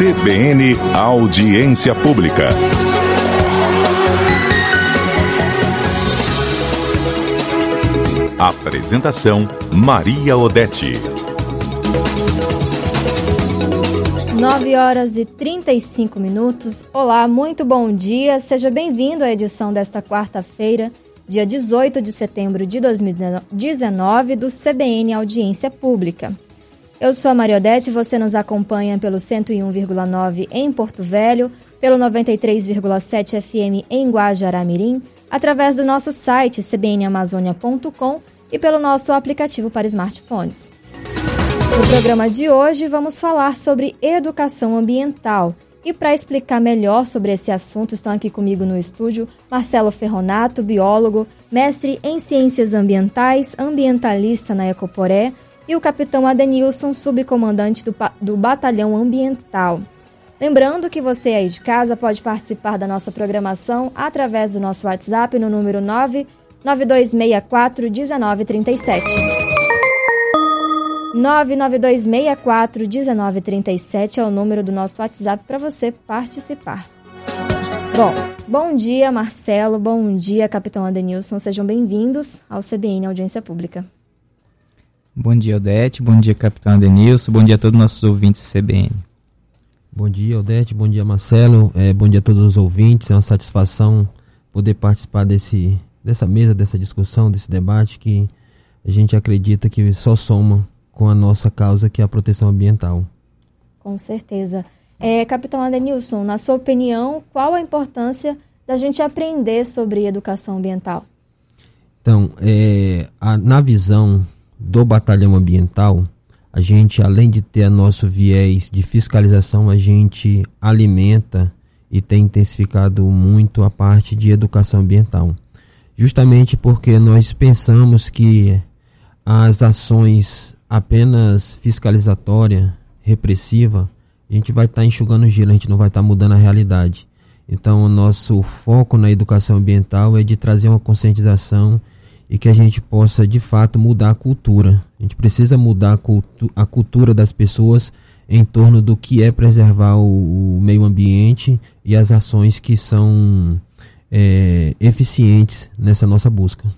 CBN Audiência Pública. Apresentação Maria Odete. 9 horas e 35 minutos. Olá, muito bom dia. Seja bem-vindo à edição desta quarta-feira, dia 18 de setembro de 2019, do CBN Audiência Pública. Eu sou a Mariodete você nos acompanha pelo 101,9 em Porto Velho, pelo 93,7 FM em Guajará-Mirim, através do nosso site cbnamazônia.com e pelo nosso aplicativo para smartphones. No programa de hoje vamos falar sobre educação ambiental. E para explicar melhor sobre esse assunto, estão aqui comigo no estúdio Marcelo Ferronato, biólogo, mestre em ciências ambientais, ambientalista na Ecoporé, e o capitão Adenilson, subcomandante do, do Batalhão Ambiental. Lembrando que você aí de casa pode participar da nossa programação através do nosso WhatsApp no número 99264 1937. 99264 1937 é o número do nosso WhatsApp para você participar. Bom, bom dia Marcelo, bom dia Capitão Adenilson, sejam bem-vindos ao CBN Audiência Pública. Bom dia, Odete. Bom dia, Capitão Adenilson. Bom dia a todos os nossos ouvintes CBN. Bom dia, Odete. Bom dia, Marcelo. É, bom dia a todos os ouvintes. É uma satisfação poder participar desse, dessa mesa, dessa discussão, desse debate que a gente acredita que só soma com a nossa causa, que é a proteção ambiental. Com certeza. É, Capitão Adenilson, na sua opinião, qual a importância da gente aprender sobre educação ambiental? Então, é, a, na visão do batalhão ambiental, a gente, além de ter nosso viés de fiscalização, a gente alimenta e tem intensificado muito a parte de educação ambiental. Justamente porque nós pensamos que as ações apenas fiscalizatória, repressiva, a gente vai estar tá enxugando gelo, a gente não vai estar tá mudando a realidade. Então, o nosso foco na educação ambiental é de trazer uma conscientização e que a gente possa de fato mudar a cultura. A gente precisa mudar a, cultu a cultura das pessoas em torno do que é preservar o, o meio ambiente e as ações que são é, eficientes nessa nossa busca.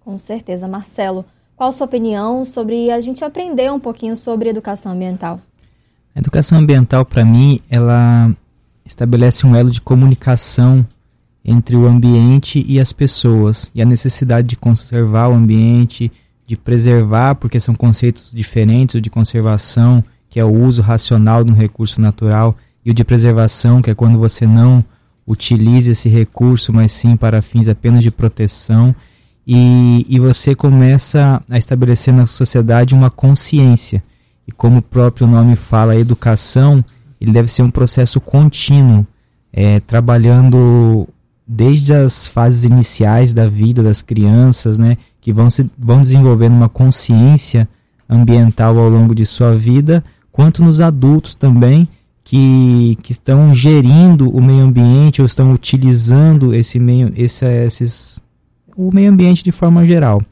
Com certeza, Marcelo. Qual a sua opinião sobre a gente aprender um pouquinho sobre educação ambiental? A educação ambiental, para mim, ela estabelece um elo de comunicação entre o ambiente e as pessoas e a necessidade de conservar o ambiente, de preservar, porque são conceitos diferentes, o de conservação, que é o uso racional de um recurso natural, e o de preservação, que é quando você não utiliza esse recurso, mas sim para fins apenas de proteção, e, e você começa a estabelecer na sociedade uma consciência. E como o próprio nome fala, a educação, ele deve ser um processo contínuo, é, trabalhando desde as fases iniciais da vida das crianças, né, que vão, se, vão desenvolvendo uma consciência ambiental ao longo de sua vida, quanto nos adultos também, que, que estão gerindo o meio ambiente ou estão utilizando esse meio, esse, esses, o meio ambiente de forma geral.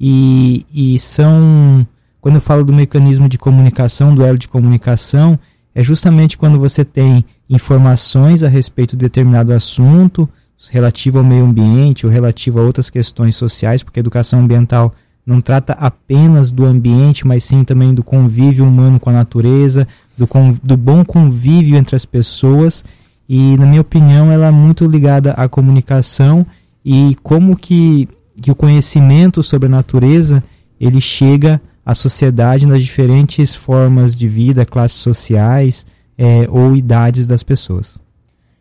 E, e são, quando eu falo do mecanismo de comunicação, do elo de comunicação, é justamente quando você tem informações a respeito de determinado assunto, relativo ao meio ambiente ou relativo a outras questões sociais, porque a educação ambiental não trata apenas do ambiente, mas sim também do convívio humano com a natureza, do, do bom convívio entre as pessoas. E, na minha opinião, ela é muito ligada à comunicação e como que, que o conhecimento sobre a natureza ele chega à sociedade nas diferentes formas de vida, classes sociais é, ou idades das pessoas.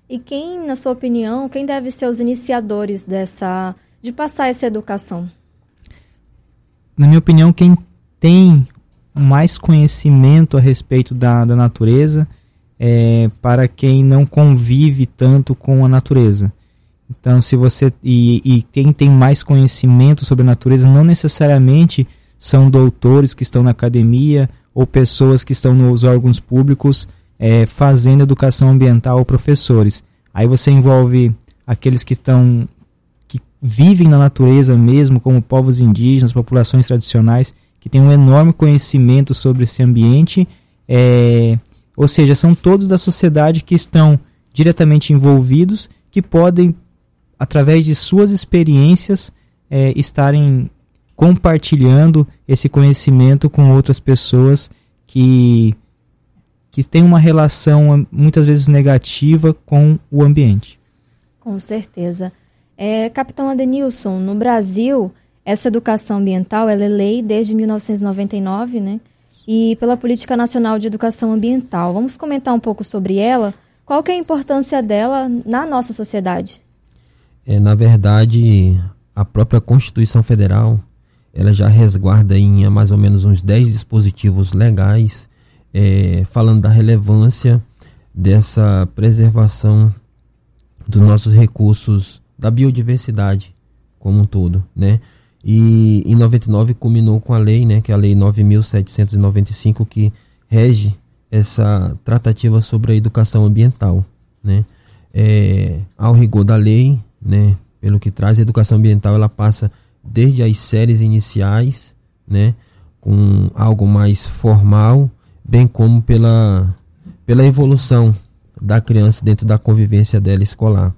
E quem, na sua opinião, quem deve ser os iniciadores dessa de passar essa educação? Na minha opinião, quem tem mais conhecimento a respeito da, da natureza é para quem não convive tanto com a natureza. Então, se você e, e quem tem mais conhecimento sobre a natureza não necessariamente são doutores que estão na academia ou pessoas que estão nos órgãos públicos é, fazendo educação ambiental ou professores. Aí você envolve aqueles que estão que vivem na natureza mesmo, como povos indígenas, populações tradicionais, que têm um enorme conhecimento sobre esse ambiente é, Ou seja, são todos da sociedade que estão diretamente envolvidos, que podem, através de suas experiências, é, estarem compartilhando esse conhecimento com outras pessoas que, que têm uma relação muitas vezes negativa com o ambiente. Com certeza. É, Capitão Adenilson, no Brasil, essa educação ambiental ela é lei desde 1999, né? E pela Política Nacional de Educação Ambiental. Vamos comentar um pouco sobre ela? Qual que é a importância dela na nossa sociedade? É, na verdade, a própria Constituição Federal ela já resguarda em mais ou menos uns 10 dispositivos legais é, falando da relevância dessa preservação dos nossos recursos da biodiversidade como um todo, né? E em 99 culminou com a lei, né, que é a lei 9795 que rege essa tratativa sobre a educação ambiental, né? É, ao rigor da lei, né, pelo que traz a educação ambiental, ela passa desde as séries iniciais, né, com algo mais formal, bem como pela pela evolução da criança dentro da convivência dela escolar.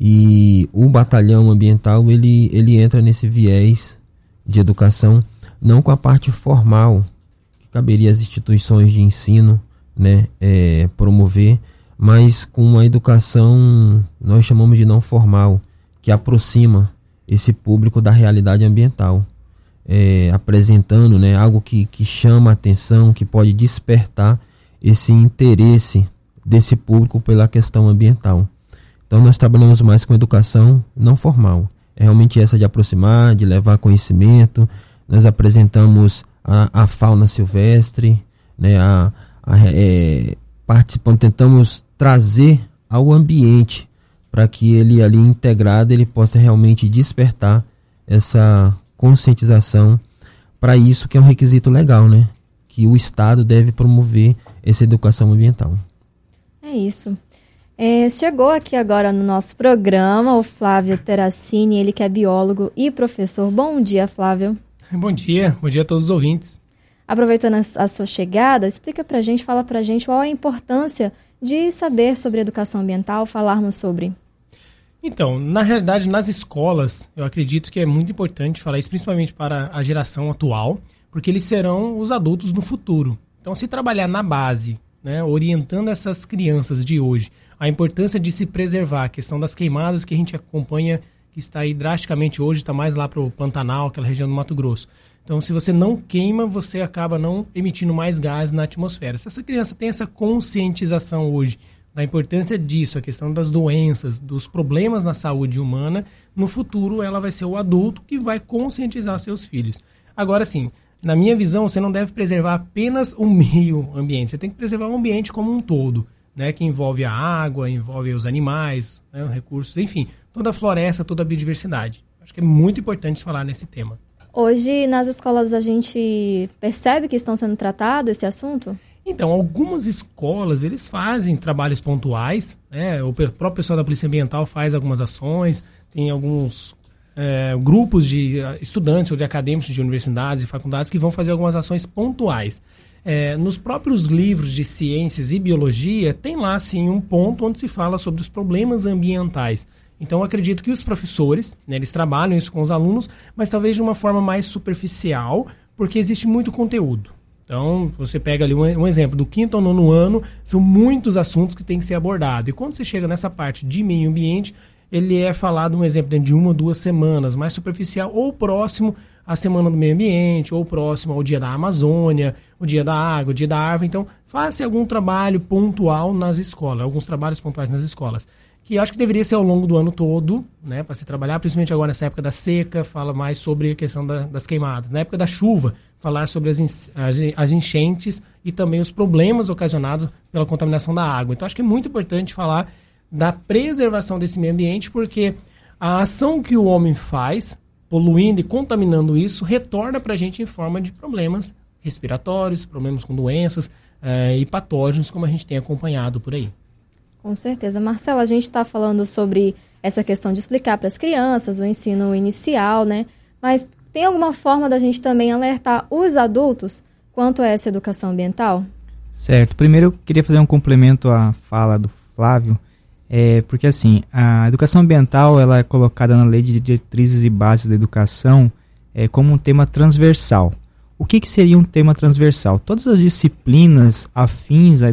E o batalhão ambiental ele, ele entra nesse viés de educação, não com a parte formal, que caberia às instituições de ensino né, é, promover, mas com uma educação, nós chamamos de não formal, que aproxima esse público da realidade ambiental, é, apresentando né, algo que, que chama a atenção, que pode despertar esse interesse desse público pela questão ambiental. Então nós trabalhamos mais com educação não formal. É realmente essa de aproximar, de levar conhecimento. Nós apresentamos a, a fauna silvestre, né, a, a, é, participando, tentamos trazer ao ambiente para que ele ali integrado ele possa realmente despertar essa conscientização para isso que é um requisito legal, né? Que o Estado deve promover essa educação ambiental. É isso. É, chegou aqui agora no nosso programa o Flávio Terracini, ele que é biólogo e professor. Bom dia, Flávio. Bom dia, bom dia a todos os ouvintes. Aproveitando a, a sua chegada, explica pra gente, fala pra gente qual a importância de saber sobre educação ambiental, falarmos sobre. Então, na realidade, nas escolas, eu acredito que é muito importante falar isso, principalmente para a geração atual, porque eles serão os adultos no futuro. Então, se trabalhar na base, né, orientando essas crianças de hoje a importância de se preservar, a questão das queimadas que a gente acompanha, que está aí drasticamente hoje, está mais lá para o Pantanal, aquela região do Mato Grosso. Então, se você não queima, você acaba não emitindo mais gás na atmosfera. Se essa criança tem essa conscientização hoje da importância disso, a questão das doenças, dos problemas na saúde humana, no futuro ela vai ser o adulto que vai conscientizar seus filhos. Agora sim, na minha visão, você não deve preservar apenas o meio ambiente, você tem que preservar o ambiente como um todo né, que envolve a água, envolve os animais, né, os recursos, enfim, toda a floresta, toda a biodiversidade. Acho que é muito importante falar nesse tema. Hoje, nas escolas, a gente percebe que estão sendo tratado esse assunto? Então, algumas escolas, eles fazem trabalhos pontuais, né? o próprio pessoal da Polícia Ambiental faz algumas ações, tem alguns é, grupos de eh, estudantes ou de acadêmicos de universidades e faculdades que vão fazer algumas ações pontuais. É, nos próprios livros de ciências e biologia, tem lá sim um ponto onde se fala sobre os problemas ambientais. Então, acredito que os professores, né, eles trabalham isso com os alunos, mas talvez de uma forma mais superficial, porque existe muito conteúdo. Então, você pega ali um, um, exemplo, do quinto ao nono ano, são muitos assuntos que têm que ser abordados. E quando você chega nessa parte de meio ambiente, ele é falado, um exemplo, dentro de uma ou duas semanas, mais superficial, ou próximo à Semana do Meio Ambiente, ou próximo ao Dia da Amazônia, o Dia da Água, o Dia da Árvore. Então, faça algum trabalho pontual nas escolas, alguns trabalhos pontuais nas escolas. Que acho que deveria ser ao longo do ano todo, né, para se trabalhar, principalmente agora nessa época da seca, fala mais sobre a questão da, das queimadas. Na época da chuva, falar sobre as, as enchentes e também os problemas ocasionados pela contaminação da água. Então, acho que é muito importante falar da preservação desse meio ambiente, porque a ação que o homem faz, poluindo e contaminando isso, retorna para a gente em forma de problemas respiratórios, problemas com doenças eh, e patógenos, como a gente tem acompanhado por aí. Com certeza. Marcelo, a gente está falando sobre essa questão de explicar para as crianças o ensino inicial, né? Mas tem alguma forma da gente também alertar os adultos quanto a essa educação ambiental? Certo. Primeiro eu queria fazer um complemento à fala do Flávio, é, porque assim, a educação ambiental ela é colocada na lei de diretrizes e bases da educação é, como um tema transversal. O que, que seria um tema transversal? Todas as disciplinas afins à,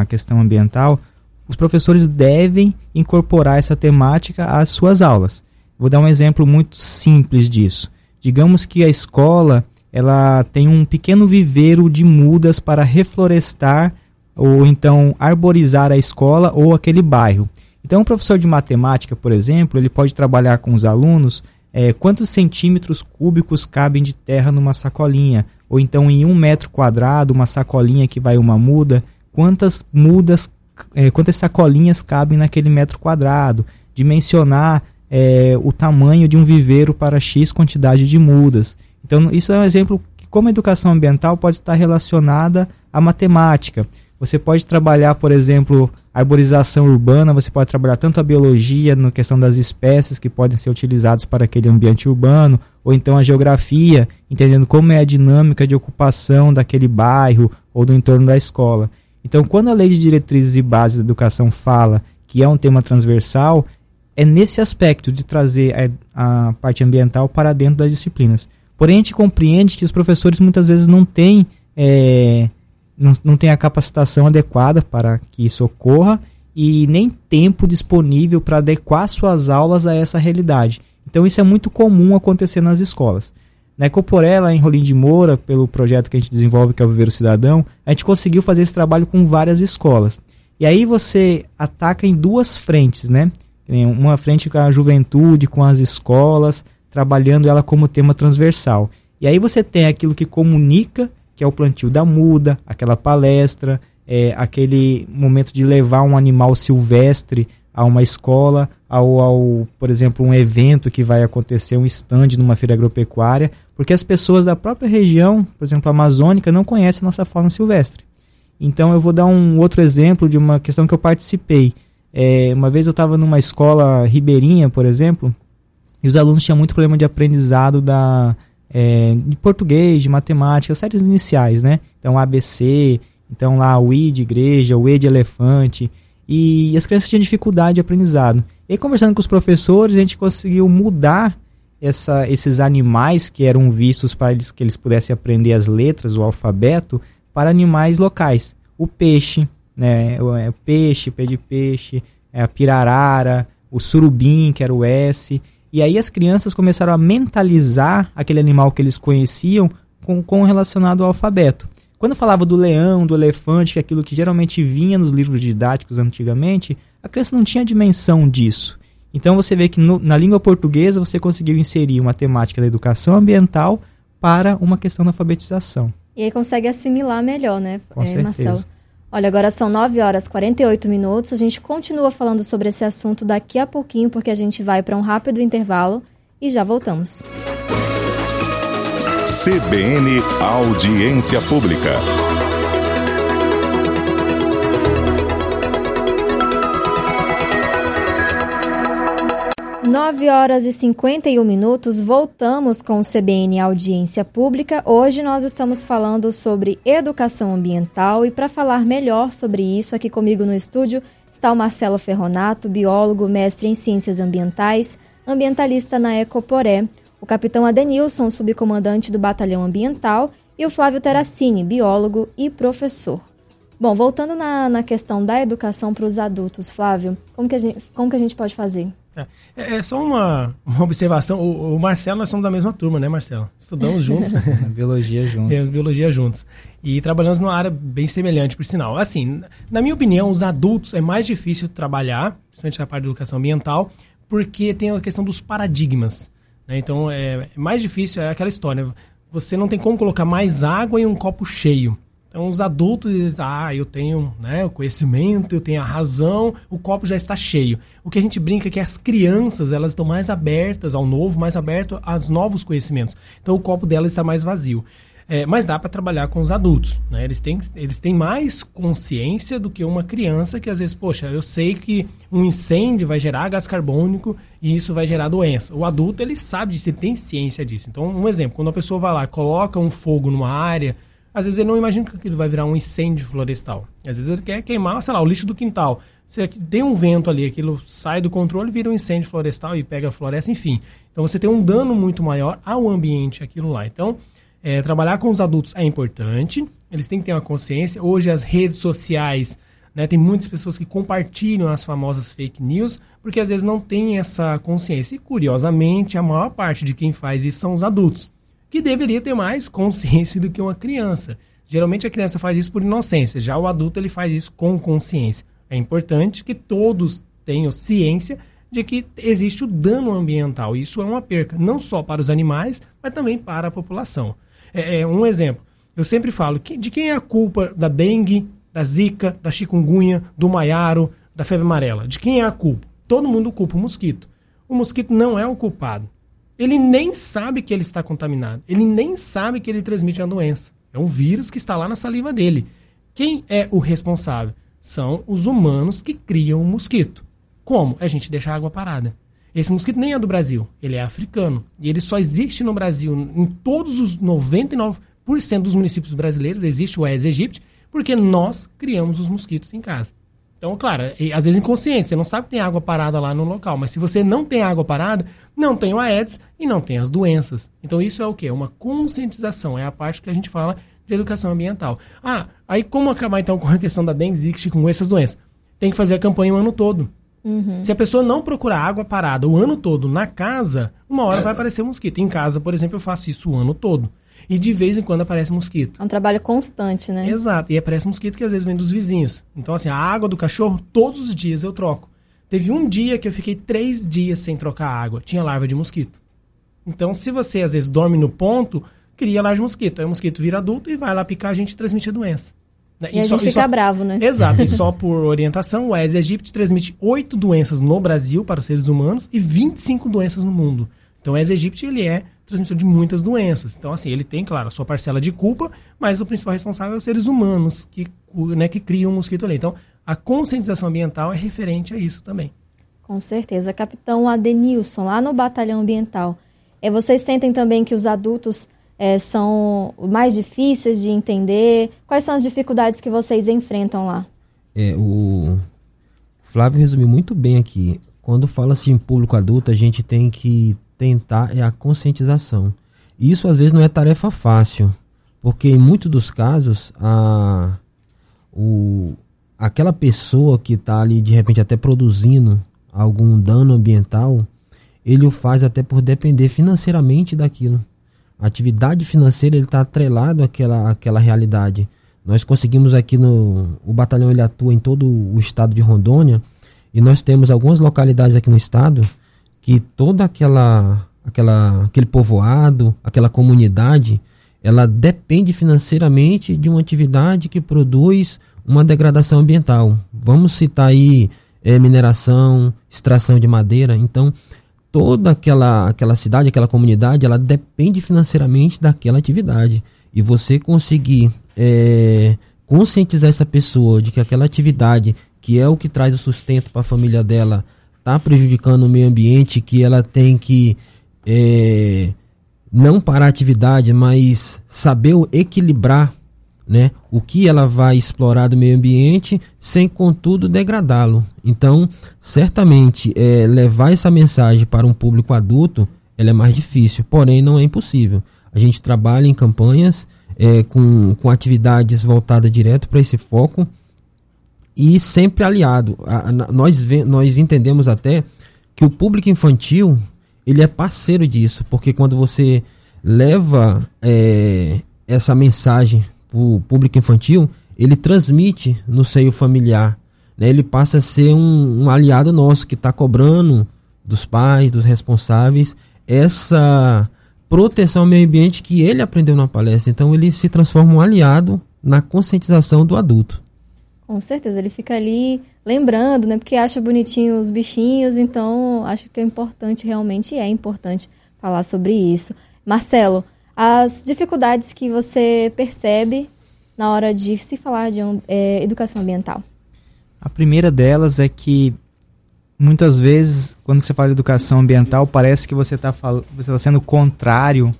à questão ambiental, os professores devem incorporar essa temática às suas aulas. Vou dar um exemplo muito simples disso. Digamos que a escola ela tem um pequeno viveiro de mudas para reflorestar ou então arborizar a escola ou aquele bairro. Então, o professor de matemática, por exemplo, ele pode trabalhar com os alunos é, quantos centímetros cúbicos cabem de terra numa sacolinha, ou então em um metro quadrado, uma sacolinha que vai uma muda, quantas mudas, é, quantas sacolinhas cabem naquele metro quadrado, dimensionar é, o tamanho de um viveiro para X quantidade de mudas. Então, isso é um exemplo que, como a educação ambiental, pode estar relacionada à matemática. Você pode trabalhar, por exemplo, arborização urbana, você pode trabalhar tanto a biologia, na questão das espécies que podem ser utilizados para aquele ambiente urbano, ou então a geografia, entendendo como é a dinâmica de ocupação daquele bairro ou do entorno da escola. Então, quando a Lei de Diretrizes e Bases da Educação fala que é um tema transversal, é nesse aspecto de trazer a, a parte ambiental para dentro das disciplinas. Porém, a gente compreende que os professores muitas vezes não têm, é, não, não têm a capacitação adequada para que isso ocorra e nem tempo disponível para adequar suas aulas a essa realidade. Então, isso é muito comum acontecer nas escolas. Na Ecoporé, em Rolim de Moura, pelo projeto que a gente desenvolve, que é o Viver o Cidadão, a gente conseguiu fazer esse trabalho com várias escolas. E aí você ataca em duas frentes, né? Uma frente com a juventude, com as escolas, trabalhando ela como tema transversal. E aí você tem aquilo que comunica, que é o plantio da muda, aquela palestra, é, aquele momento de levar um animal silvestre a uma escola, ao, ao, por exemplo, um evento que vai acontecer, um stand numa feira agropecuária, porque as pessoas da própria região, por exemplo, amazônica, não conhecem a nossa fauna silvestre. Então eu vou dar um outro exemplo de uma questão que eu participei. É, uma vez eu estava numa escola ribeirinha, por exemplo, e os alunos tinham muito problema de aprendizado da, é, de português, de matemática, séries iniciais, né? Então, ABC, então lá o I de igreja, o E de elefante. E as crianças tinham dificuldade de aprendizado. E conversando com os professores, a gente conseguiu mudar essa, esses animais que eram vistos para eles, que eles pudessem aprender as letras, o alfabeto, para animais locais. O peixe, né? O, é, o peixe, pé de peixe, é, a pirarara, o surubim, que era o S. E aí as crianças começaram a mentalizar aquele animal que eles conheciam com, com relacionado ao alfabeto. Quando falava do leão, do elefante, que é aquilo que geralmente vinha nos livros didáticos antigamente, a criança não tinha dimensão disso. Então você vê que no, na língua portuguesa você conseguiu inserir uma temática da educação ambiental para uma questão da alfabetização. E aí consegue assimilar melhor, né, Com é. Marcelo? Olha, agora são 9 horas e 48 minutos. A gente continua falando sobre esse assunto daqui a pouquinho, porque a gente vai para um rápido intervalo e já voltamos. CBN Audiência Pública. 9 horas e 51 minutos, voltamos com o CBN Audiência Pública. Hoje nós estamos falando sobre educação ambiental e para falar melhor sobre isso, aqui comigo no estúdio está o Marcelo Ferronato, biólogo, mestre em ciências ambientais, ambientalista na Ecoporé, o capitão Adenilson, subcomandante do Batalhão Ambiental, e o Flávio Terracini, biólogo e professor. Bom, voltando na, na questão da educação para os adultos, Flávio, como que, a gente, como que a gente pode fazer? É, é, é só uma, uma observação. O, o, Marcelo, nós somos da mesma turma, né, Marcelo? Estudamos juntos. biologia juntos. É, biologia juntos. E trabalhamos numa área bem semelhante, por sinal. Assim, na minha opinião, os adultos é mais difícil trabalhar, principalmente na parte de educação ambiental, porque tem a questão dos paradigmas. Né? Então, é, é mais difícil, é aquela história. Você não tem como colocar mais água em um copo cheio. Então, os adultos dizem, ah, eu tenho né, o conhecimento, eu tenho a razão, o copo já está cheio. O que a gente brinca é que as crianças, elas estão mais abertas ao novo, mais abertas aos novos conhecimentos. Então, o copo delas está mais vazio. É, mas dá para trabalhar com os adultos. Né? Eles, têm, eles têm mais consciência do que uma criança que às vezes, poxa, eu sei que um incêndio vai gerar gás carbônico e isso vai gerar doença. O adulto, ele sabe disso, ele tem ciência disso. Então, um exemplo, quando a pessoa vai lá, coloca um fogo numa área às vezes ele não imagina que aquilo vai virar um incêndio florestal. Às vezes ele quer queimar, sei lá, o lixo do quintal. Se tem um vento ali, aquilo sai do controle, vira um incêndio florestal e pega a floresta, enfim. Então você tem um dano muito maior ao ambiente, aquilo lá. Então, é, trabalhar com os adultos é importante, eles têm que ter uma consciência. Hoje as redes sociais, né, tem muitas pessoas que compartilham as famosas fake news, porque às vezes não tem essa consciência. E curiosamente, a maior parte de quem faz isso são os adultos, que deveria ter mais consciência do que uma criança. Geralmente a criança faz isso por inocência, já o adulto ele faz isso com consciência. É importante que todos tenham ciência de que existe o dano ambiental. Isso é uma perca, não só para os animais, mas também para a população. É, é um exemplo. Eu sempre falo que, de quem é a culpa da dengue, da zika, da chikungunya, do maiaro, da febre amarela? De quem é a culpa? Todo mundo culpa o mosquito. O mosquito não é o culpado. Ele nem sabe que ele está contaminado. Ele nem sabe que ele transmite a doença. É um vírus que está lá na saliva dele. Quem é o responsável? são os humanos que criam o mosquito. Como? A gente deixa a água parada. Esse mosquito nem é do Brasil, ele é africano. E ele só existe no Brasil, em todos os 99% dos municípios brasileiros, existe o Aedes aegypti, porque nós criamos os mosquitos em casa. Então, claro, às vezes inconsciente, você não sabe que tem água parada lá no local, mas se você não tem água parada, não tem o Aedes e não tem as doenças. Então, isso é o quê? Uma conscientização, é a parte que a gente fala de educação ambiental. Ah, aí como acabar então com a questão da dengue, zika, com essas doenças? Tem que fazer a campanha o ano todo. Uhum. Se a pessoa não procurar água parada o ano todo na casa, uma hora vai aparecer mosquito. Em casa, por exemplo, eu faço isso o ano todo. E de vez em quando aparece mosquito. É um trabalho constante, né? Exato. E aparece mosquito que às vezes vem dos vizinhos. Então, assim, a água do cachorro, todos os dias eu troco. Teve um dia que eu fiquei três dias sem trocar água. Tinha larva de mosquito. Então, se você às vezes dorme no ponto, cria lá de mosquito. Aí o mosquito vira adulto e vai lá picar a gente transmite a doença. Né? E, e, a só, gente fica só... bravo, né? Exato. e só por orientação, o Aedes aegypti transmite oito doenças no Brasil para os seres humanos e 25 doenças no mundo. Então o Aedes aegypti, ele é transmissor de muitas doenças. Então, assim, ele tem, claro, a sua parcela de culpa, mas o principal responsável é os seres humanos que, né, que criam o mosquito ali. Então, a conscientização ambiental é referente a isso também. Com certeza. Capitão Adenilson, lá no Batalhão Ambiental, é, vocês sentem também que os adultos é, são mais difíceis de entender? Quais são as dificuldades que vocês enfrentam lá? É, o Flávio resumiu muito bem aqui. Quando fala-se em público adulto, a gente tem que tentar é a conscientização. Isso às vezes não é tarefa fácil, porque em muitos dos casos a, o, aquela pessoa que está ali de repente até produzindo algum dano ambiental, ele o faz até por depender financeiramente daquilo. A atividade financeira ele está atrelado àquela, àquela realidade. Nós conseguimos aqui no. O batalhão ele atua em todo o estado de Rondônia e nós temos algumas localidades aqui no estado que toda aquela, aquela aquele povoado, aquela comunidade, ela depende financeiramente de uma atividade que produz uma degradação ambiental. Vamos citar aí é, mineração, extração de madeira. Então, toda aquela, aquela cidade, aquela comunidade, ela depende financeiramente daquela atividade. E você conseguir é, conscientizar essa pessoa de que aquela atividade, que é o que traz o sustento para a família dela, está prejudicando o meio ambiente, que ela tem que é, não parar a atividade, mas saber equilibrar né, o que ela vai explorar do meio ambiente sem, contudo, degradá-lo. Então, certamente, é, levar essa mensagem para um público adulto ela é mais difícil, porém não é impossível. A gente trabalha em campanhas é, com, com atividades voltadas direto para esse foco e sempre aliado. A, a, nós, nós entendemos até que o público infantil ele é parceiro disso, porque quando você leva é, essa mensagem o público infantil, ele transmite no seio familiar. Né? Ele passa a ser um, um aliado nosso que está cobrando dos pais, dos responsáveis, essa proteção ao meio ambiente que ele aprendeu na palestra. Então ele se transforma um aliado na conscientização do adulto. Com certeza, ele fica ali lembrando, né? Porque acha bonitinho os bichinhos, então acho que é importante, realmente é importante falar sobre isso. Marcelo, as dificuldades que você percebe na hora de se falar de é, educação ambiental? A primeira delas é que muitas vezes, quando você fala de educação ambiental, parece que você está você tá sendo contrário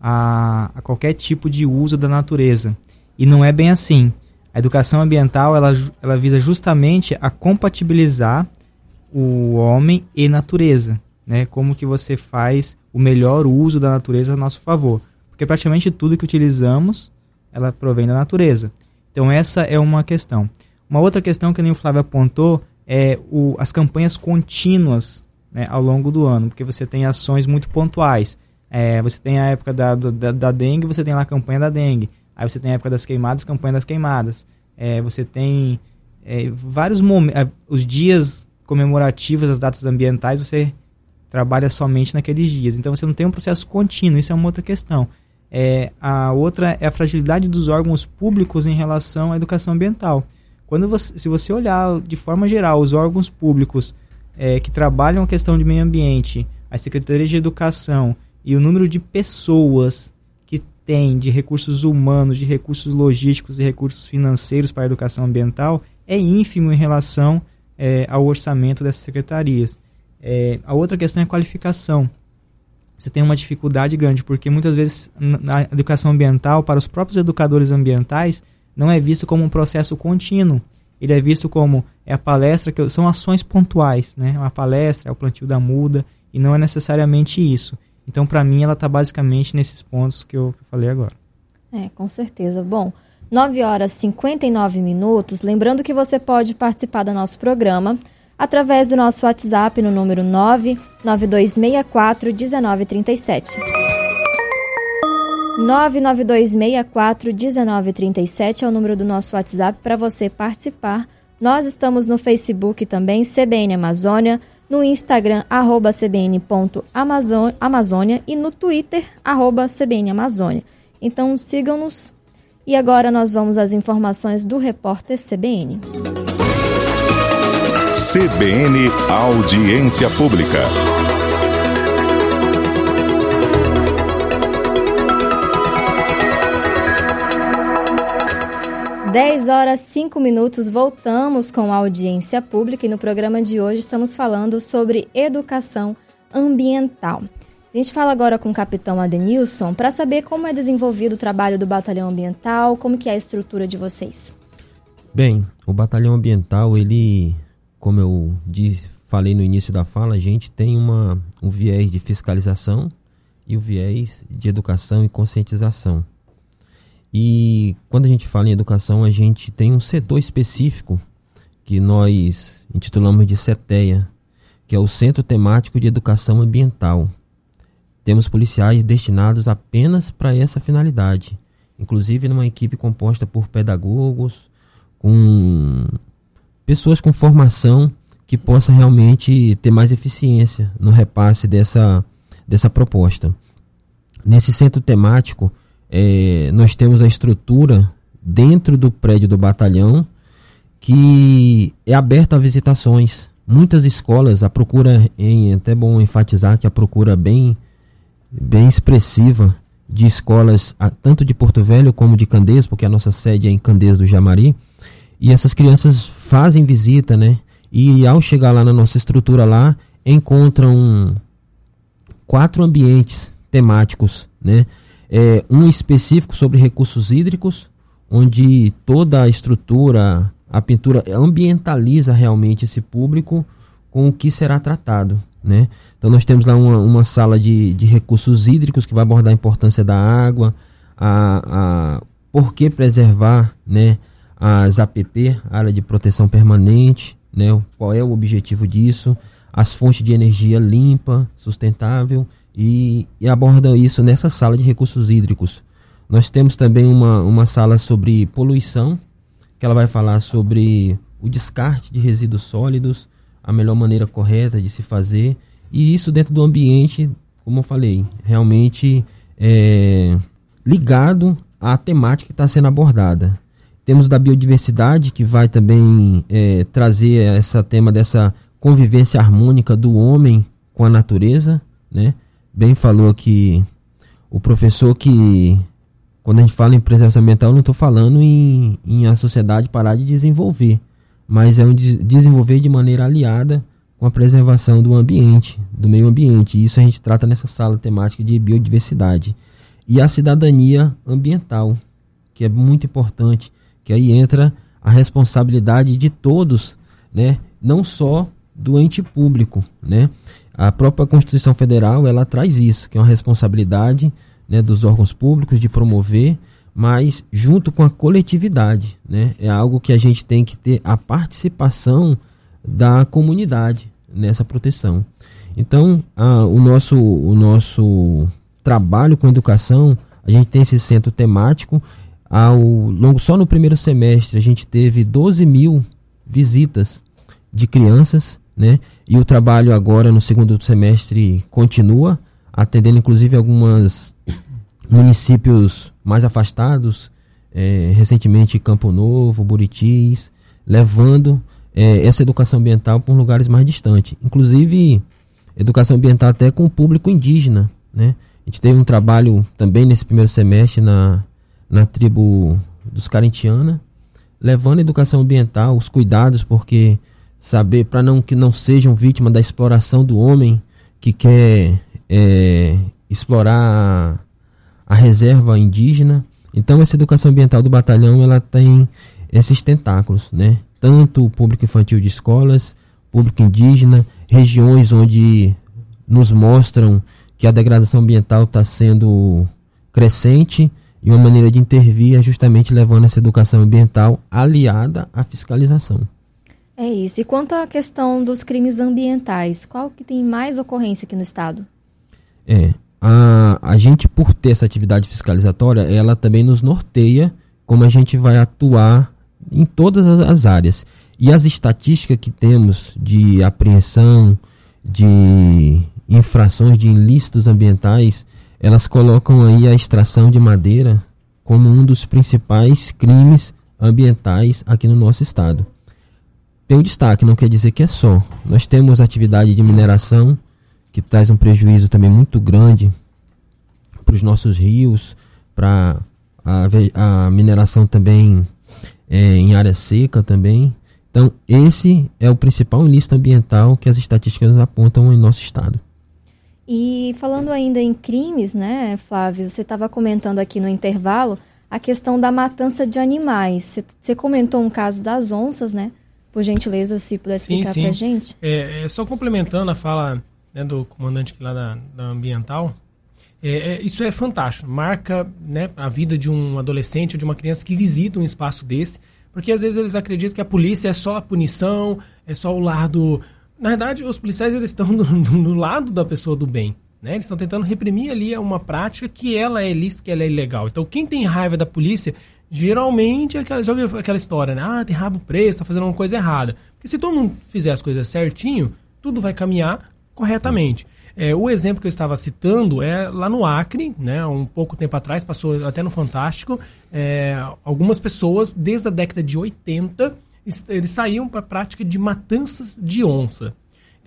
a, a, qualquer tipo de uso da natureza. E não é bem assim. A educação ambiental ela, ela visa justamente a compatibilizar o homem e natureza, né? Como que você faz o melhor uso da natureza a nosso favor. Porque praticamente tudo que utilizamos, ela provém da natureza. Então essa é uma questão. Uma outra questão que nem o Flávio apontou é o, as campanhas contínuas né, ao longo do ano, porque você tem ações muito pontuais. É, você tem a época da, da, da, dengue, você tem lá a campanha da dengue. Aí você tem a época das queimadas, campanha das queimadas. É, você tem é, vários momentos, é, os dias comemorativos, as datas ambientais, você trabalha somente naqueles dias. Então você não tem um processo contínuo, isso é uma outra questão. É, a outra é a fragilidade dos órgãos públicos em relação à educação ambiental. Quando você, se você olhar de forma geral os órgãos públicos é, que trabalham a questão de meio ambiente, as secretarias de educação e o número de pessoas tem de recursos humanos, de recursos logísticos e recursos financeiros para a educação ambiental é ínfimo em relação é, ao orçamento dessas secretarias. É, a outra questão é a qualificação. Você tem uma dificuldade grande, porque muitas vezes na educação ambiental, para os próprios educadores ambientais, não é visto como um processo contínuo. Ele é visto como é a palestra, que são ações pontuais, né? Uma palestra, é o plantio da muda, e não é necessariamente isso. Então, para mim, ela está basicamente nesses pontos que eu, falei agora. É, com certeza. Bom, 9 horas e 59 minutos. Lembrando que você pode participar do nosso programa através do nosso WhatsApp no número 99264 1937. 99264 1937 é o número do nosso WhatsApp para você participar. Nós estamos no Facebook também, CBN Amazônia, no Instagram, arroba cbn.amazônia e no Twitter, arroba cbn Amazônia. Então sigam-nos e agora nós vamos às informações do repórter CBN. CBN Audiência Pública. Dez horas cinco minutos, voltamos com a audiência pública e no programa de hoje estamos falando sobre educação ambiental. A gente fala agora com o capitão Adenilson para saber como é desenvolvido o trabalho do Batalhão Ambiental, como que é a estrutura de vocês. Bem, o Batalhão Ambiental, ele, como eu disse, falei no início da fala, a gente tem uma, um viés de fiscalização e o viés de educação e conscientização. E quando a gente fala em educação, a gente tem um setor específico que nós intitulamos de CETEA, que é o Centro Temático de Educação Ambiental. Temos policiais destinados apenas para essa finalidade, inclusive numa equipe composta por pedagogos, com pessoas com formação que possa realmente ter mais eficiência no repasse dessa, dessa proposta. Nesse centro temático, é, nós temos a estrutura dentro do prédio do batalhão que é aberta a visitações. Muitas escolas, a procura, em, é até bom enfatizar que a procura bem bem expressiva de escolas, tanto de Porto Velho como de Candeias, porque a nossa sede é em Candeias do Jamari. E essas crianças fazem visita, né? E ao chegar lá na nossa estrutura lá, encontram quatro ambientes temáticos, né? É, um específico sobre recursos hídricos, onde toda a estrutura, a pintura ambientaliza realmente esse público com o que será tratado, né? Então nós temos lá uma, uma sala de, de recursos hídricos que vai abordar a importância da água, a, a por que preservar né, as APP, área de proteção permanente, né, qual é o objetivo disso, as fontes de energia limpa, sustentável e, e aborda isso nessa sala de recursos hídricos. Nós temos também uma, uma sala sobre poluição, que ela vai falar sobre o descarte de resíduos sólidos, a melhor maneira correta de se fazer e isso dentro do ambiente, como eu falei, realmente é, ligado à temática que está sendo abordada. Temos da biodiversidade, que vai também é, trazer esse tema dessa convivência harmônica do homem com a natureza. Né? Bem falou que o professor que, quando a gente fala em preservação ambiental, não estou falando em, em a sociedade parar de desenvolver, mas é um de, desenvolver de maneira aliada com a preservação do ambiente, do meio ambiente. Isso a gente trata nessa sala temática de biodiversidade. E a cidadania ambiental, que é muito importante, que aí entra a responsabilidade de todos, né? Não só do ente público, né? A própria Constituição Federal, ela traz isso, que é uma responsabilidade né, dos órgãos públicos de promover, mas junto com a coletividade, né? É algo que a gente tem que ter a participação da comunidade nessa proteção. Então, a, o, nosso, o nosso trabalho com educação, a gente tem esse centro temático. Ao longo, só no primeiro semestre, a gente teve 12 mil visitas de crianças, né? E o trabalho agora no segundo semestre continua, atendendo inclusive alguns municípios mais afastados, é, recentemente Campo Novo, Buritis, levando é, essa educação ambiental para lugares mais distantes. Inclusive, educação ambiental até com o público indígena, né? A gente teve um trabalho também nesse primeiro semestre na, na tribo dos Carintiana, levando a educação ambiental, os cuidados, porque saber para não que não sejam vítimas da exploração do homem que quer é, explorar a, a reserva indígena. Então essa educação ambiental do batalhão ela tem esses tentáculos, né? Tanto o público infantil de escolas, público indígena, regiões onde nos mostram que a degradação ambiental está sendo crescente e uma maneira de intervir é justamente levando essa educação ambiental aliada à fiscalização. É isso. E quanto à questão dos crimes ambientais, qual que tem mais ocorrência aqui no estado? É, a, a gente por ter essa atividade fiscalizatória, ela também nos norteia como a gente vai atuar em todas as áreas. E as estatísticas que temos de apreensão, de infrações de ilícitos ambientais, elas colocam aí a extração de madeira como um dos principais crimes ambientais aqui no nosso estado. Tem um destaque, não quer dizer que é só. Nós temos atividade de mineração, que traz um prejuízo também muito grande para os nossos rios, para a, a, mineração também é, em área seca também. Então, esse é o principal ilícito ambiental que as estatísticas apontam em nosso estado. E falando ainda em crimes, né, Flávio, você estava comentando aqui no intervalo a questão da matança de animais. Você comentou um caso das onças, né? Por gentileza, se puder explicar para gente. É, é, só complementando a fala né, do comandante lá da, da Ambiental, é, é, isso é fantástico. Marca né, a vida de um adolescente ou de uma criança que visita um espaço desse, porque às vezes eles acreditam que a polícia é só a punição, é só o lado na verdade, os policiais eles estão do, do, lado da pessoa do bem. Né? Eles estão tentando reprimir ali uma prática que ela é ilícita, que ela é ilegal. Então, quem tem raiva da polícia, geralmente, é aquela, já ouviu aquela história, né? Ah, tem rabo preso, está fazendo uma coisa errada. Porque se todo mundo fizer as coisas certinho, tudo vai caminhar corretamente. É, o exemplo que eu estava citando é lá no Acre, né, um pouco tempo atrás, passou até no Fantástico, é, algumas pessoas, desde a década de 80, eles saíam para a prática de matanças de onça.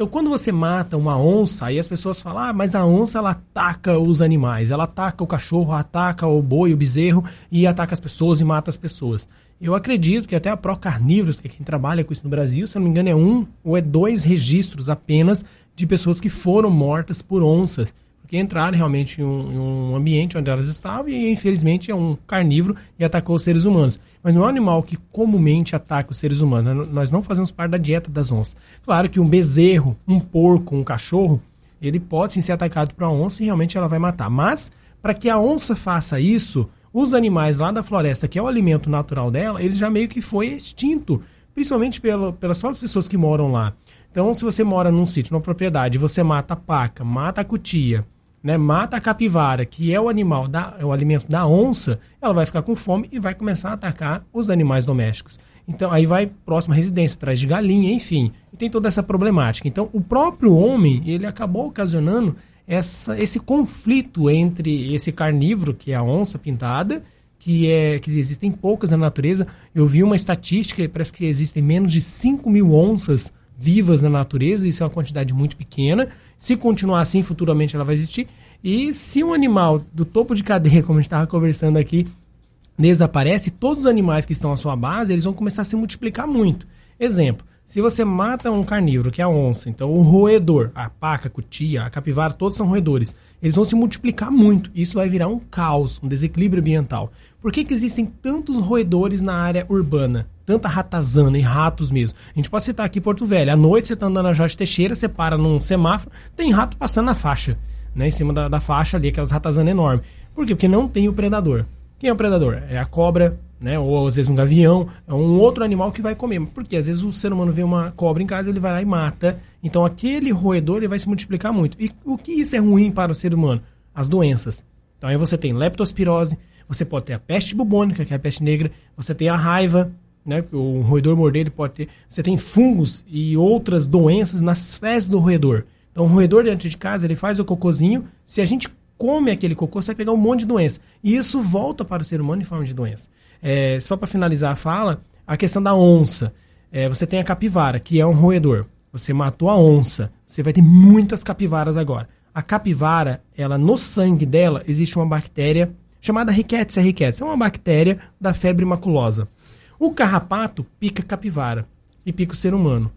Então, quando você mata uma onça, aí as pessoas falam, ah, mas a onça ela ataca os animais, ela ataca o cachorro, ataca o boi, o bezerro e ataca as pessoas e mata as pessoas. Eu acredito que até a Pro Carnívoros, que é quem trabalha com isso no Brasil, se eu não me engano, é um ou é dois registros apenas de pessoas que foram mortas por onças que entraram realmente em um, em um, ambiente onde elas estavam e, infelizmente, é um carnívoro e atacou os seres humanos. Mas não é um animal que comumente ataca os seres humanos. Nós não fazemos parte da dieta das onças. Claro que um bezerro, um porco, um cachorro, ele pode sim ser atacado por uma onça e realmente ela vai matar. Mas, para que a onça faça isso, os animais lá da floresta, que é o alimento natural dela, ele já meio que foi extinto. Principalmente pelo, pelas próprias pessoas que moram lá. Então, se você mora num sítio, numa propriedade, você mata a paca, mata a cutia, né, mata a capivara, que é o animal, da, é o alimento da onça, ela vai ficar com fome e vai começar a atacar os animais domésticos. Então aí vai próxima residência, atrás de galinha, enfim. E tem toda essa problemática. Então o próprio homem, ele acabou ocasionando essa, esse conflito entre esse carnívoro, que é a onça pintada, que é que existem poucas na natureza. Eu vi uma estatística, parece que existem menos de 5 mil onças vivas na natureza, isso é uma quantidade muito pequena. Se continuar assim, futuramente ela vai existir. E se um animal do topo de cadeia, como a gente estava conversando aqui, desaparece, todos os animais que estão à sua base, eles vão começar a se multiplicar muito. Exemplo, Se você mata um carnívoro, que é a onça, então o roedor, a paca, a cutia, a capivara, todos são roedores. Eles vão se multiplicar muito. Isso vai virar um caos, um desequilíbrio ambiental. Por que, que existem tantos roedores na área urbana? Tanta ratazana e ratos mesmo. A gente pode citar aqui Porto Velho. À noite você está andando na Jorge Teixeira, você para num semáforo, tem rato passando na faixa. Né, em cima da, da faixa ali, aquelas ratazanas enormes. Por quê? Porque não tem o predador. Quem é o predador? É a cobra, né? Ou às vezes um gavião, é um outro animal que vai comer. Porque às vezes o ser humano vê uma cobra em casa, ele vai lá e mata. Então aquele roedor ele vai se multiplicar muito. E o que isso é ruim para o ser humano? As doenças. Então aí você tem leptospirose, você pode ter a peste bubônica, que é a peste negra, você tem a raiva, né? O roedor morder ele pode ter. Você tem fungos e outras doenças nas fezes do roedor. Então o roedor dentro de casa ele faz o cocôzinho. Se a gente come aquele cocô, você vai pegar um monte de doença. E isso volta para o ser humano em forma de doença. É, só para finalizar a fala, a questão da onça. É, você tem a capivara, que é um roedor. Você matou a onça, você vai ter muitas capivaras agora. A capivara, ela no sangue dela existe uma bactéria chamada Rickettsia ricketts. É uma bactéria da febre maculosa. O carrapato pica capivara e pica o ser humano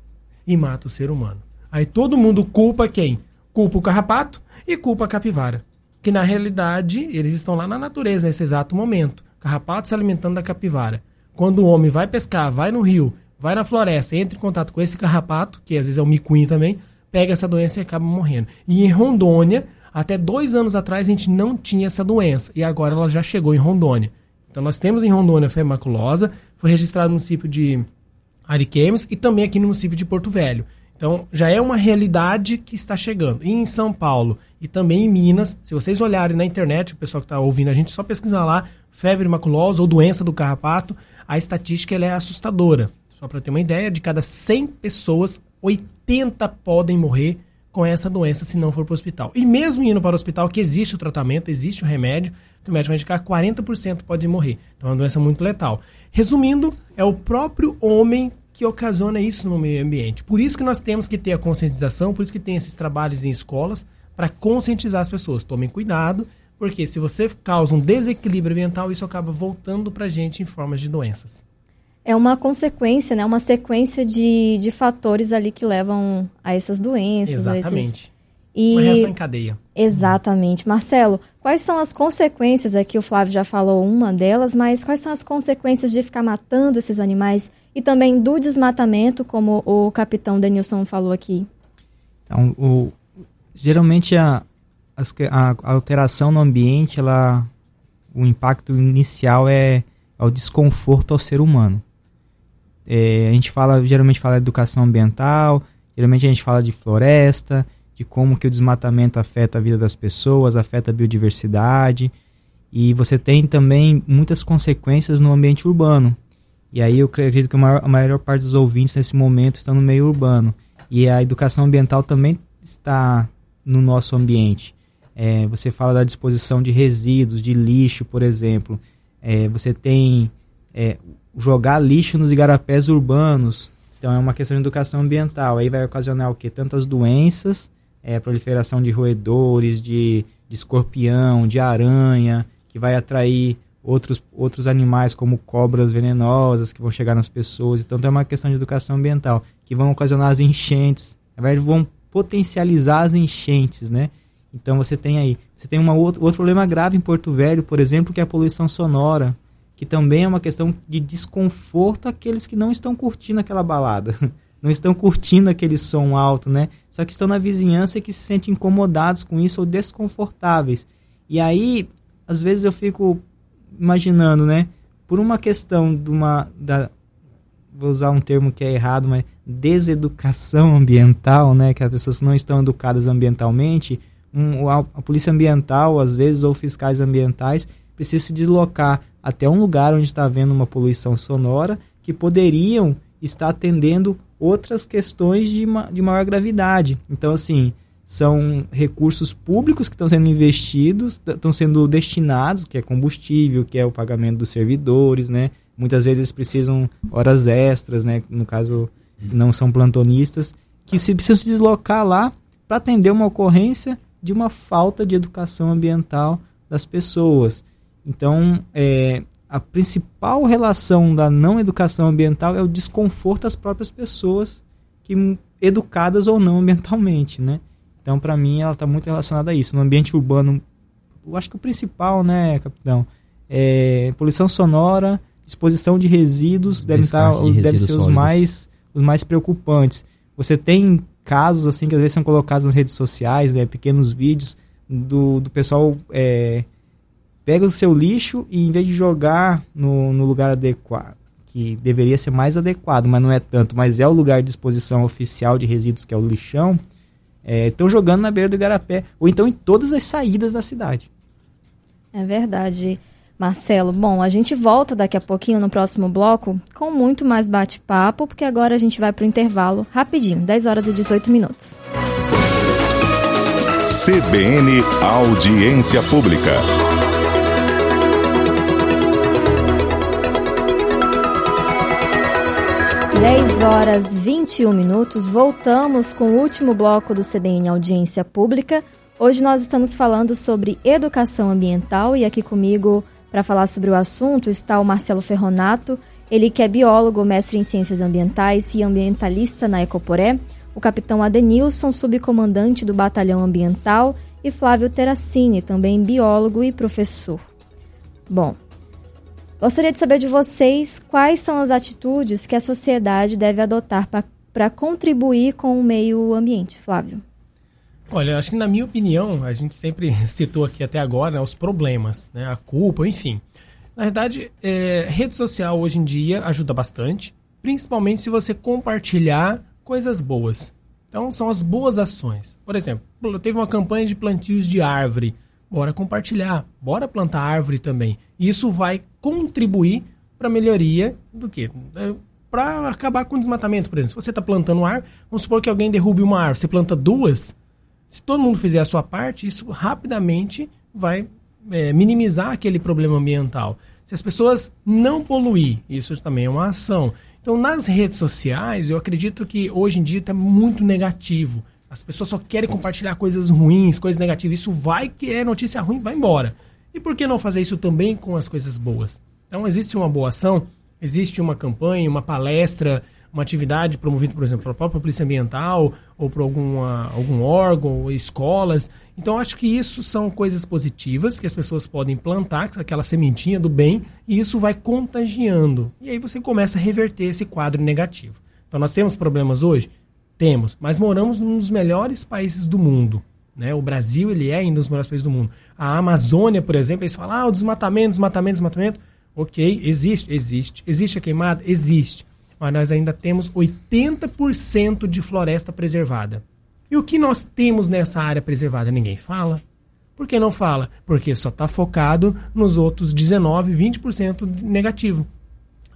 e mata o ser humano. Aí todo mundo culpa quem? Culpa o carrapato e culpa a capivara. Que na realidade eles estão lá na natureza nesse exato momento carrapato se alimentando da capivara. Quando o homem vai pescar, vai no rio, vai na floresta, entra em contato com esse carrapato, que às vezes é o micuinho também, pega essa doença e acaba morrendo. E em Rondônia, até dois anos atrás, a gente não tinha essa doença. E agora ela já chegou em Rondônia. Então nós temos em Rondônia a febre maculosa, foi registrado no município de Ariquemes e também aqui no município de Porto Velho. Então já é uma realidade que está chegando. E em São Paulo e também em Minas, se vocês olharem na internet, o pessoal que está ouvindo a gente, só pesquisar lá, febre maculosa ou doença do carrapato, a estatística ela é assustadora. Só para ter uma ideia, de cada 100 pessoas, 80 podem morrer com essa doença se não for para o hospital. E mesmo indo para o hospital, que existe o tratamento, existe o remédio, que o médico vai indicar, 40% pode morrer. Então é uma doença muito letal. Resumindo, é o próprio homem que ocasiona isso no meio ambiente. Por isso que nós temos que ter a conscientização, por isso que tem esses trabalhos em escolas, para conscientizar as pessoas. Tomem cuidado, porque se você causa um desequilíbrio ambiental, isso acaba voltando para a gente em formas de doenças. É uma consequência, né? Uma sequência de, de fatores ali que levam a essas doenças. Exatamente. Esses... E... Uma reação em cadeia. Exatamente. Marcelo, quais são as consequências? Aqui o Flávio já falou uma delas, mas quais são as consequências de ficar matando esses animais e também do desmatamento, como o capitão Denilson falou aqui? Então, o, geralmente a, a, a alteração no ambiente, ela, o impacto inicial é, é o desconforto ao ser humano. É, a gente fala, geralmente fala de educação ambiental, geralmente a gente fala de floresta, de como que o desmatamento afeta a vida das pessoas, afeta a biodiversidade. E você tem também muitas consequências no ambiente urbano. E aí eu acredito que a maior, a maior parte dos ouvintes nesse momento estão no meio urbano. E a educação ambiental também está no nosso ambiente. É, você fala da disposição de resíduos, de lixo, por exemplo. É, você tem é, jogar lixo nos igarapés urbanos. Então é uma questão de educação ambiental. Aí vai ocasionar o quê? Tantas doenças, é, proliferação de roedores, de, de escorpião, de aranha, que vai atrair outros, outros animais como cobras venenosas que vão chegar nas pessoas. Então é uma questão de educação ambiental, que vão ocasionar as enchentes. Na verdade, vão potencializar as enchentes, né? Então você tem aí, você tem uma outro, outro problema grave em Porto Velho, por exemplo, que é a poluição sonora, que também é uma questão de desconforto àqueles que não estão curtindo aquela balada, não estão curtindo aquele som alto, né? Só que estão na vizinhança e que se sentem incomodados com isso ou desconfortáveis. E aí, às vezes eu fico imaginando, né? Por uma questão de uma da vou usar um termo que é errado, mas deseducação ambiental, né? Que as pessoas não estão educadas ambientalmente um, a, a, polícia ambiental, às vezes, ou fiscais ambientais, precisam se deslocar até um lugar onde está havendo uma poluição sonora que poderiam estar atendendo outras questões de, ma de maior gravidade. Então, assim, são recursos públicos que estão sendo investidos, estão sendo destinados, que é combustível, que é o pagamento dos servidores, né? Muitas vezes precisam horas extras, né? No caso, não são plantonistas, que se precisam se deslocar lá para atender uma ocorrência de uma falta de educação ambiental das pessoas. Então, é, a principal relação da não educação ambiental é o desconforto das próprias pessoas que educadas ou não ambientalmente, né? Então, para mim, ela está muito relacionada a isso. No ambiente urbano, eu acho que o principal, né, capitão, é poluição sonora, exposição de resíduos, devem, tá, de devem ser os mais, os mais preocupantes. Você tem casos assim que às vezes são colocados nas redes sociais, né, pequenos vídeos do, do pessoal é, pega o seu lixo e em vez de jogar no, no lugar adequado, que deveria ser mais adequado, mas não é tanto, mas é o lugar de exposição oficial de resíduos que é o lixão, estão é, jogando na beira do igarapé, ou então em todas as saídas da cidade. É verdade, Marcelo. Bom, a gente volta daqui a pouquinho no próximo bloco com muito mais bate-papo, porque agora a gente vai para o intervalo rapidinho, 10 horas e 18 minutos. CBN Audiência Pública. 10 horas 21 minutos, voltamos com o último bloco do CBN Audiência Pública. Hoje nós estamos falando sobre educação ambiental e aqui comigo para falar sobre o assunto está o Marcelo Ferronato, ele que é biólogo, mestre em ciências ambientais e ambientalista na Ecoporé, o capitão Adenilson, subcomandante do Batalhão Ambiental, e Flávio Terracini, também biólogo e professor. Bom, Gostaria de saber de vocês quais são as atitudes que a sociedade deve adotar para contribuir com o meio ambiente. Flávio. Olha, acho que na minha opinião, a gente sempre citou aqui até agora né, os problemas, né, a culpa, enfim. Na verdade, é, rede social hoje em dia ajuda bastante, principalmente se você compartilhar coisas boas. Então, são as boas ações. Por exemplo, teve uma campanha de plantios de árvore bora compartilhar, bora plantar árvore também. Isso vai contribuir para a melhoria do que? É, para acabar com o desmatamento, por exemplo. Se você está plantando árvore, vamos supor que alguém derrube uma árvore, você planta duas, se todo mundo fizer a sua parte, isso rapidamente vai é, minimizar aquele problema ambiental. Se as pessoas não poluir, isso também é uma ação. Então, nas redes sociais, eu acredito que hoje em dia está muito negativo. As pessoas só querem compartilhar coisas ruins, coisas negativas. Isso vai que é notícia ruim, vai embora. E por que não fazer isso também com as coisas boas? Então, existe uma boa ação, existe uma campanha, uma palestra, uma atividade promovida, por exemplo, pela própria Polícia Ambiental ou por alguma, algum órgão, ou escolas. Então, acho que isso são coisas positivas que as pessoas podem plantar, aquela sementinha do bem, e isso vai contagiando. E aí você começa a reverter esse quadro negativo. Então, nós temos problemas hoje? Temos, mas moramos num dos melhores países do mundo. Né? O Brasil ele é ainda um dos melhores países do mundo. A Amazônia, por exemplo, eles falam, ah, o desmatamento, desmatamento, desmatamento. Ok, existe, existe. Existe a queimada? Existe. Mas nós ainda temos 80% de floresta preservada. E o que nós temos nessa área preservada? Ninguém fala. Por que não fala? Porque só está focado nos outros 19, 20% negativo.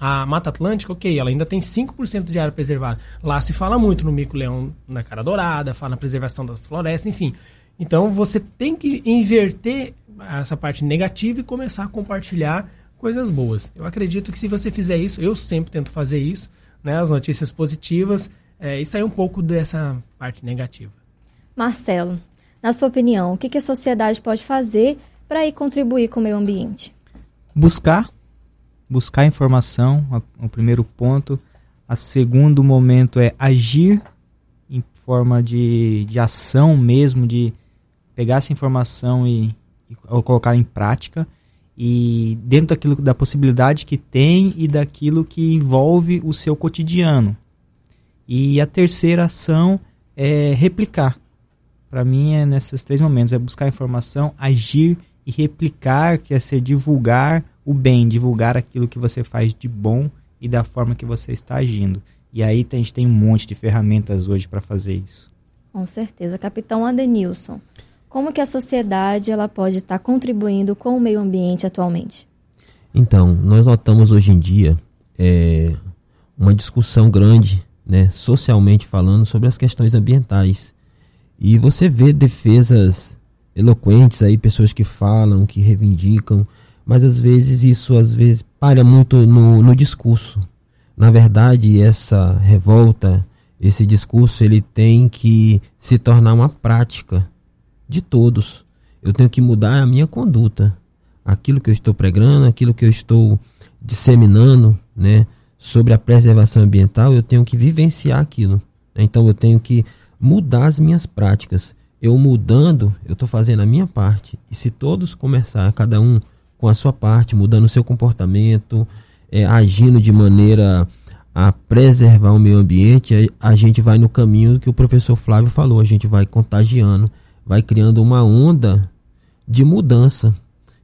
A Mata Atlântica, ok, ela ainda tem 5% de área preservada. Lá se fala muito no mico-leão na cara dourada, fala na preservação das florestas, enfim. Então você tem que inverter essa parte negativa e começar a compartilhar coisas boas. Eu acredito que se você fizer isso, eu sempre tento fazer isso, né, as notícias positivas, é, e sair um pouco dessa parte negativa. Marcelo, na sua opinião, o que, que a sociedade pode fazer para ir contribuir com o meio ambiente? Buscar buscar informação, o primeiro ponto. A segundo momento é agir em forma de, de ação mesmo, de pegar essa informação e, e colocar em prática. E dentro daquilo da possibilidade que tem e daquilo que envolve o seu cotidiano. E a terceira ação é replicar. Para mim é nesses três momentos, é buscar informação, agir e replicar, que é ser divulgar o bem, divulgar aquilo que você faz de bom e da forma que você está agindo. E aí a gente tem um monte de ferramentas hoje para fazer isso. Com certeza. Capitão Adenilson, como que a sociedade ela pode estar tá contribuindo com o meio ambiente atualmente? Então, nós notamos hoje em dia é, uma discussão grande, né, socialmente falando, sobre as questões ambientais. E você vê defesas eloquentes aí, pessoas que falam, que reivindicam, mas às vezes isso às vezes palha muito no, no discurso. Na verdade, essa revolta, esse discurso, ele tem que se tornar uma prática de todos. Eu tenho que mudar a minha conduta. aquilo que eu estou pregando, aquilo que eu estou disseminando, né, sobre a preservação ambiental, eu tenho que vivenciar aquilo. Então eu tenho que mudar as minhas práticas. Eu mudando, eu estou fazendo a minha parte. E se todos começar, cada um com a sua parte, mudando o seu comportamento, é, agindo de maneira a preservar o meio ambiente, a, gente vai no caminho que o professor Flávio falou, a gente vai contagiando, vai criando uma onda de mudança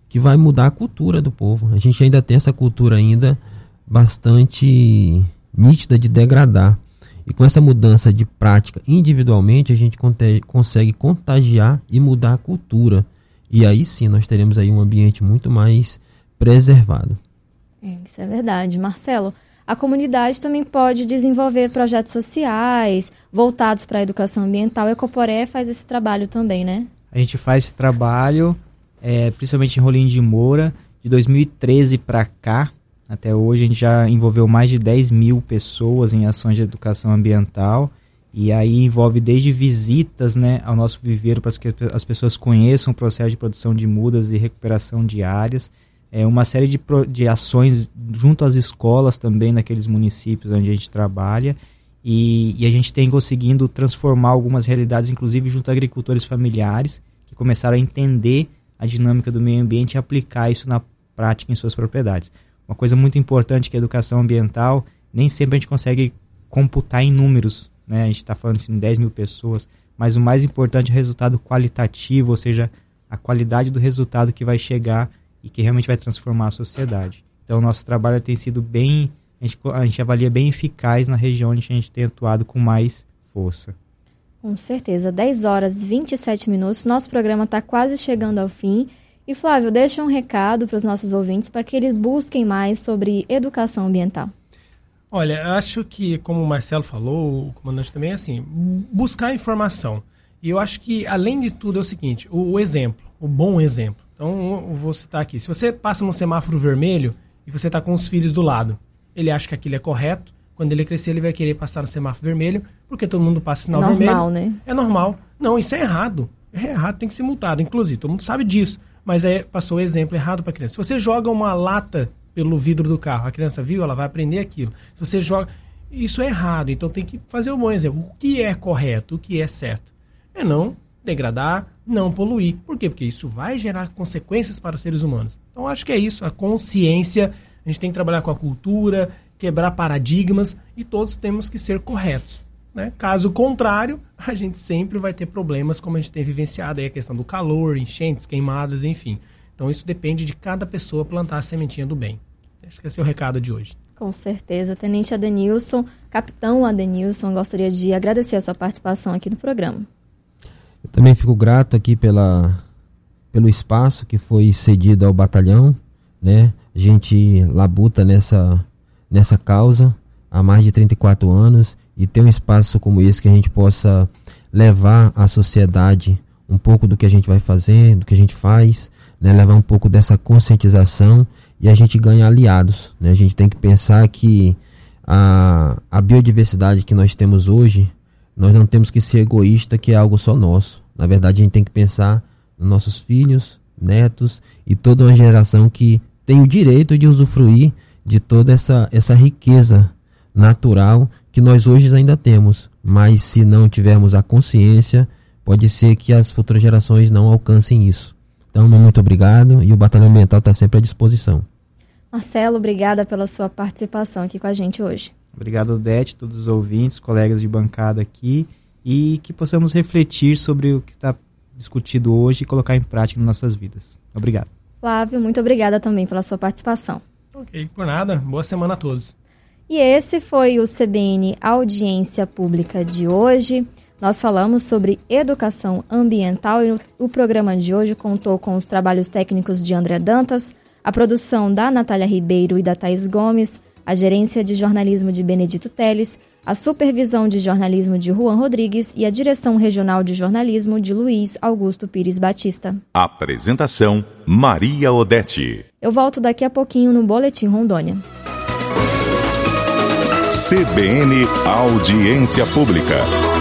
que vai mudar a cultura do povo. A gente ainda tem essa cultura ainda bastante nítida de degradar. E com essa mudança de prática individualmente, a gente consegue contagiar e mudar a cultura. E aí sim nós teremos aí um ambiente muito mais preservado. É, isso é verdade. Marcelo, a comunidade também pode desenvolver projetos sociais voltados para a educação ambiental. A Ecoporé faz esse trabalho também, né? A gente faz esse trabalho, é, principalmente em Rolim de Moura, de 2013 para cá. Até hoje a gente já envolveu mais de 10 mil pessoas em ações de educação ambiental. E aí envolve desde visitas né, ao nosso viveiro para que as pessoas conheçam o processo de produção de mudas e recuperação de áreas é, uma série de, de ações junto às escolas também naqueles municípios onde a gente trabalha e, e, a gente tem conseguindo transformar algumas realidades, inclusive junto a agricultores familiares que começaram a entender a dinâmica do meio ambiente e aplicar isso na prática em suas propriedades. Uma coisa muito importante que a educação ambiental, nem sempre a gente consegue computar em números, né? a gente está falando em 10 mil pessoas, mas o mais importante é o resultado qualitativo, ou seja, a qualidade do resultado que vai chegar e que realmente vai transformar a sociedade. Então, o nosso trabalho tem sido bem, a gente, a gente avalia bem eficaz na região onde a gente tem atuado com mais força. Com certeza, 10 horas e 27 minutos, nosso programa está quase chegando ao fim. E Flávio, deixa um recado para os nossos ouvintes para que eles busquem mais sobre educação ambiental. Olha, eu acho que, como o Marcelo falou, o comandante também é assim, buscar informação. E eu acho que, além de tudo, é o seguinte, o, o exemplo, o bom exemplo. Então, eu vou citar aqui. Se você passa no semáforo vermelho e você está com os filhos do lado, ele acha que aquilo é correto. Quando ele crescer, ele vai querer passar no semáforo vermelho, porque todo mundo passa sinal é normal, vermelho. né? É normal. Não, isso é errado. É errado, tem que ser multado. Inclusive, todo mundo sabe disso. Mas é, passou o exemplo errado para a criança. Se você joga uma lata pelo vidro do carro, a criança viu, ela vai aprender aquilo. Se você joga. Isso é errado. Então tem que fazer o bom exemplo. O que é correto, o que é certo? É não degradar, não poluir. Por quê? Porque isso vai gerar consequências para os seres humanos. Então acho que é isso, a consciência, a gente tem que trabalhar com a cultura, quebrar paradigmas e todos temos que ser corretos. Né? Caso contrário, a gente sempre vai ter problemas, como a gente tem vivenciado aí a questão do calor, enchentes, queimadas, enfim. Então isso depende de cada pessoa plantar a sementinha do bem. Acho que esse é o recado de hoje. Com certeza. Tenente Adenilson, capitão Adenilson, gostaria de agradecer a sua participação aqui no programa. Eu também fico grato aqui pela, pelo espaço que foi cedido ao batalhão, né? A gente labuta nessa, nessa causa há mais de 34 anos e ter um espaço como esse que a gente possa levar à sociedade um pouco do que a gente vai fazer, do que a gente faz, né? levar um pouco dessa conscientização e a gente ganha aliados. Né? A gente tem que pensar que a, a biodiversidade que nós temos hoje nós não temos que ser egoísta, que é algo só nosso. Na verdade, a gente tem que pensar nos nossos filhos, netos e toda uma geração que tem o direito de usufruir de toda essa, essa riqueza natural que nós hoje ainda temos. Mas se não tivermos a consciência, pode ser que as futuras gerações não alcancem isso. Então, muito obrigado e o Batalhão Ambiental está sempre à disposição. Marcelo, obrigada pela sua participação aqui com a gente hoje. Obrigado, Odete, todos os ouvintes, colegas de bancada aqui, e que possamos refletir sobre o que está discutido hoje e colocar em prática nas nossas vidas. Obrigado. Flávio, muito obrigada também pela sua participação. Ok, por nada. Boa semana a todos. E esse foi o CBN Audiência Pública de hoje. Nós falamos sobre educação ambiental e o programa de hoje contou com os trabalhos técnicos de André Dantas, a produção da Natália Ribeiro e da Thaís Gomes, a gerência de jornalismo de Benedito Teles, a supervisão de jornalismo de Juan Rodrigues e a direção regional de jornalismo de Luiz Augusto Pires Batista. Apresentação Maria Odete. Eu volto daqui a pouquinho no Boletim Rondônia. CBN Audiência Pública.